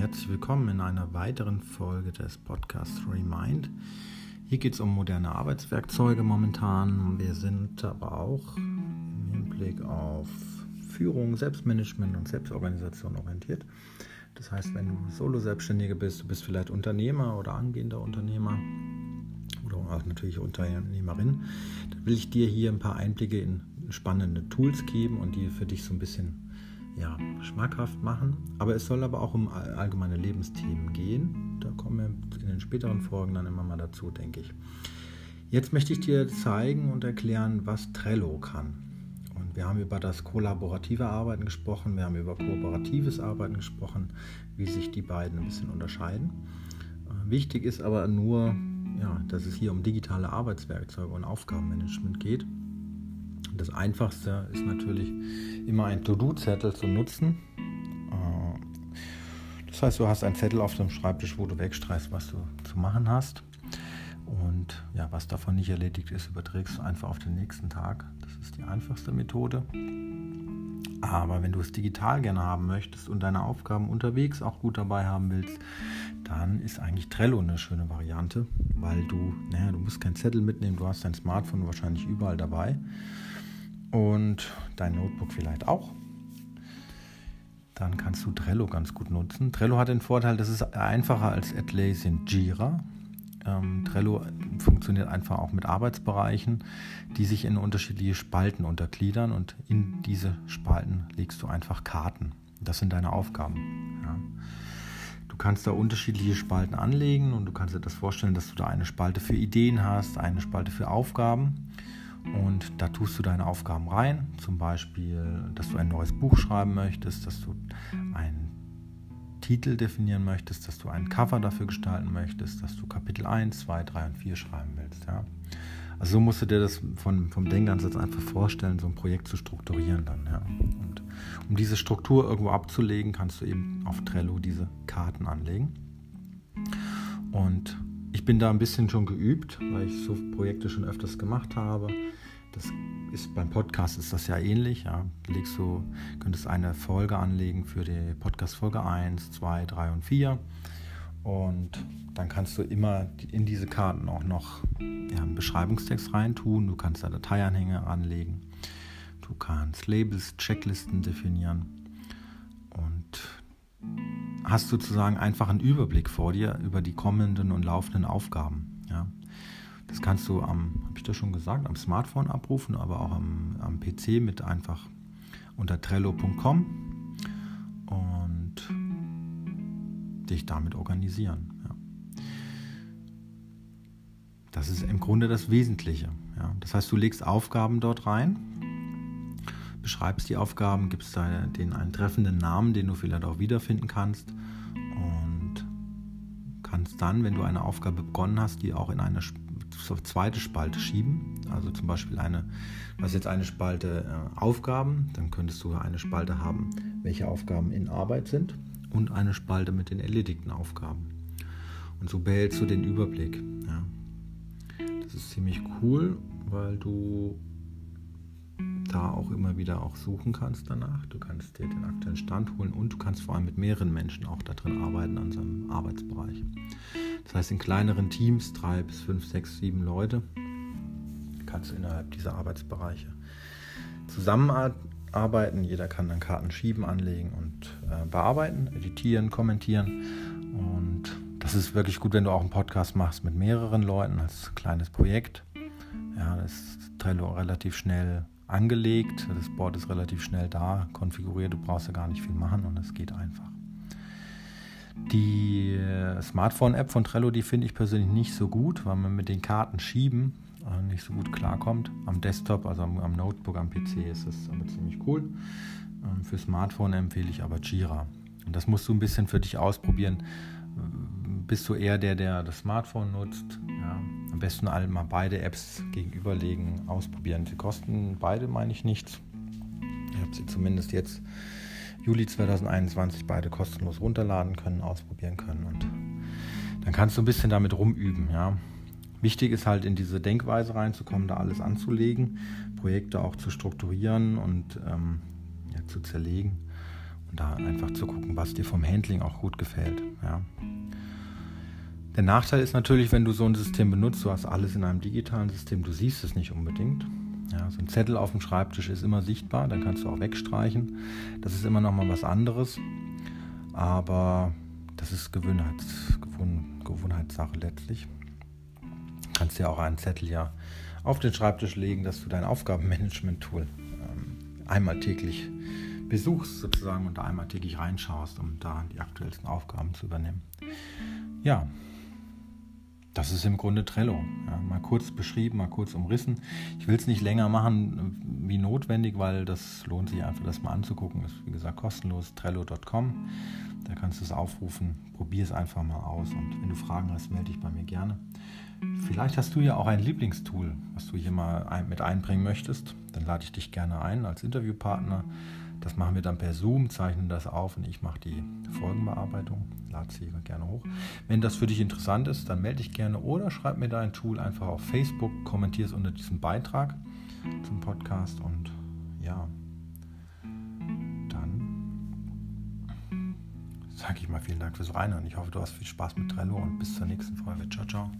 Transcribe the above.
herzlich willkommen in einer weiteren Folge des Podcasts Remind. Hier geht es um moderne Arbeitswerkzeuge momentan. Wir sind aber auch im Hinblick auf Führung, Selbstmanagement und Selbstorganisation orientiert. Das heißt, wenn du Solo-Selbstständige bist, du bist vielleicht Unternehmer oder angehender Unternehmer oder auch natürlich Unternehmerin, dann will ich dir hier ein paar Einblicke in spannende Tools geben und die für dich so ein bisschen ja, schmackhaft machen. Aber es soll aber auch um allgemeine Lebensthemen gehen. Da kommen wir in den späteren Folgen dann immer mal dazu, denke ich. Jetzt möchte ich dir zeigen und erklären, was Trello kann. Und wir haben über das kollaborative Arbeiten gesprochen, wir haben über kooperatives Arbeiten gesprochen, wie sich die beiden ein bisschen unterscheiden. Äh, wichtig ist aber nur, ja, dass es hier um digitale Arbeitswerkzeuge und Aufgabenmanagement geht das Einfachste ist natürlich immer ein To-Do-Zettel zu nutzen. Äh, das heißt, du hast einen Zettel auf dem Schreibtisch, wo du wegstreichst, was du zu machen hast. Und ja, was davon nicht erledigt ist, überträgst du einfach auf den nächsten Tag. Das ist die einfachste Methode. Aber wenn du es digital gerne haben möchtest und deine Aufgaben unterwegs auch gut dabei haben willst, dann ist eigentlich Trello eine schöne Variante, weil du, naja, du musst keinen Zettel mitnehmen, du hast dein Smartphone wahrscheinlich überall dabei und dein Notebook vielleicht auch. Dann kannst du Trello ganz gut nutzen. Trello hat den Vorteil, das ist einfacher als Atlassian Jira. Ähm, Trello funktioniert einfach auch mit Arbeitsbereichen, die sich in unterschiedliche Spalten untergliedern und in diese Spalten legst du einfach Karten. Das sind deine Aufgaben. Ja. Du kannst da unterschiedliche Spalten anlegen und du kannst dir das vorstellen, dass du da eine Spalte für Ideen hast, eine Spalte für Aufgaben und da tust du deine Aufgaben rein, zum Beispiel, dass du ein neues Buch schreiben möchtest, dass du einen Titel definieren möchtest, dass du ein Cover dafür gestalten möchtest, dass du Kapitel 1, 2, 3 und 4 schreiben willst. Ja? Also so musst du dir das von, vom Denkansatz einfach vorstellen, so ein Projekt zu strukturieren dann. Ja? Und um diese Struktur irgendwo abzulegen, kannst du eben auf Trello diese Karten anlegen. Und ich bin da ein bisschen schon geübt, weil ich so Projekte schon öfters gemacht habe. Das ist beim Podcast ist das ja ähnlich. Ja. Legst du könntest eine Folge anlegen für die Podcast Folge 1, 2, 3 und 4. Und dann kannst du immer in diese Karten auch noch ja, einen Beschreibungstext reintun. Du kannst da Dateianhänge anlegen. Du kannst Labels, Checklisten definieren. Und hast sozusagen einfach einen Überblick vor dir über die kommenden und laufenden Aufgaben. Das kannst du am, habe ich das schon gesagt, am Smartphone abrufen, aber auch am, am PC mit einfach unter trello.com und dich damit organisieren. Ja. Das ist im Grunde das Wesentliche. Ja. Das heißt, du legst Aufgaben dort rein beschreibst die Aufgaben, gibst denen einen treffenden Namen, den du vielleicht auch wiederfinden kannst und kannst dann, wenn du eine Aufgabe begonnen hast, die auch in eine zweite Spalte schieben. Also zum Beispiel eine, hast jetzt eine Spalte äh, Aufgaben, dann könntest du eine Spalte haben, welche Aufgaben in Arbeit sind und eine Spalte mit den erledigten Aufgaben. Und so behältst du den Überblick. Ja. Das ist ziemlich cool, weil du da auch immer wieder auch suchen kannst danach. Du kannst dir den aktuellen Stand holen und du kannst vor allem mit mehreren Menschen auch da drin arbeiten an seinem Arbeitsbereich. Das heißt, in kleineren Teams, drei bis fünf, sechs, sieben Leute, kannst du innerhalb dieser Arbeitsbereiche zusammenarbeiten. Jeder kann dann Karten schieben, anlegen und äh, bearbeiten, editieren, kommentieren. Und das ist wirklich gut, wenn du auch einen Podcast machst mit mehreren Leuten als kleines Projekt. Ja, das ist Trello relativ schnell angelegt. Das Board ist relativ schnell da, konfiguriert. Du brauchst ja gar nicht viel machen und es geht einfach. Die äh, Smartphone-App von Trello, die finde ich persönlich nicht so gut, weil man mit den Karten schieben äh, nicht so gut klarkommt. Am Desktop, also am, am Notebook, am PC ist es aber ziemlich cool. Ähm, für Smartphone empfehle ich aber Jira. Und das musst du ein bisschen für dich ausprobieren. Bist du eher der, der das Smartphone nutzt? Ja, am besten mal beide Apps gegenüberlegen, ausprobieren. Sie kosten beide, meine ich, nichts. Ich habe sie zumindest jetzt Juli 2021 beide kostenlos runterladen können, ausprobieren können und dann kannst du ein bisschen damit rumüben. Ja. Wichtig ist halt in diese Denkweise reinzukommen, da alles anzulegen, Projekte auch zu strukturieren und ähm, ja, zu zerlegen Und da einfach zu gucken, was dir vom Handling auch gut gefällt. Ja. Der Nachteil ist natürlich, wenn du so ein System benutzt, du hast alles in einem digitalen System, du siehst es nicht unbedingt. Ja, so ein Zettel auf dem Schreibtisch ist immer sichtbar, dann kannst du auch wegstreichen. Das ist immer noch mal was anderes. Aber das ist Gewohnheits, Gewohn, Gewohnheitssache letztlich. Du kannst ja auch einen Zettel ja auf den Schreibtisch legen, dass du dein Aufgabenmanagement-Tool ähm, einmal täglich besuchst sozusagen und da einmal täglich reinschaust, um da die aktuellsten Aufgaben zu übernehmen. Ja, das ist im Grunde Trello. Ja, mal kurz beschrieben, mal kurz umrissen. Ich will es nicht länger machen wie notwendig, weil das lohnt sich einfach, das mal anzugucken. Ist wie gesagt kostenlos. Trello.com. Da kannst du es aufrufen. Probier es einfach mal aus. Und wenn du Fragen hast, melde dich bei mir gerne. Vielleicht hast du ja auch ein Lieblingstool, was du hier mal mit einbringen möchtest. Dann lade ich dich gerne ein als Interviewpartner. Das machen wir dann per Zoom, zeichnen das auf und ich mache die Folgenbearbeitung. Lade sie gerne hoch. Wenn das für dich interessant ist, dann melde dich gerne oder schreib mir dein Tool einfach auf Facebook, kommentier es unter diesem Beitrag zum Podcast und ja, dann sage ich mal vielen Dank fürs Reinhören. Ich hoffe, du hast viel Spaß mit Trello und bis zur nächsten Folge. Ciao, ciao.